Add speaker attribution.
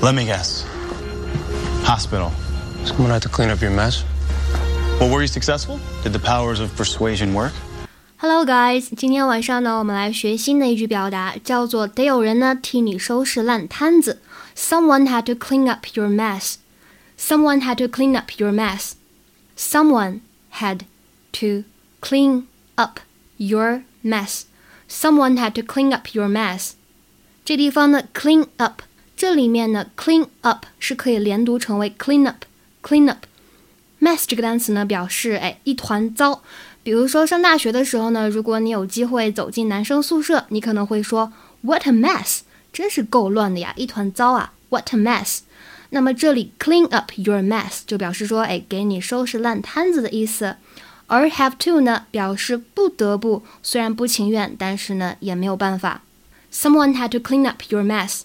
Speaker 1: Let me guess. Hospital.
Speaker 2: Someone had to clean up your mess.
Speaker 1: Well, were you successful? Did the powers of persuasion work?
Speaker 3: Hello guys，今天晚上呢，我们来学新的一句表达，叫做得有人呢替你收拾烂摊子。Someone had to clean up your mess. Someone had to clean up your mess. Someone had to clean up your mess. Someone had to clean up your mess. 这地方呢，clean up， 这里面呢，clean up 是可以连读成为 clean up，clean up。mess 这个单词呢，表示哎一团糟。比如说上大学的时候呢，如果你有机会走进男生宿舍，你可能会说 What a mess！真是够乱的呀，一团糟啊！What a mess！那么这里 clean up your mess 就表示说，哎，给你收拾烂摊子的意思。而 have to 呢，表示不得不，虽然不情愿，但是呢也没有办法。Someone had to clean up your mess。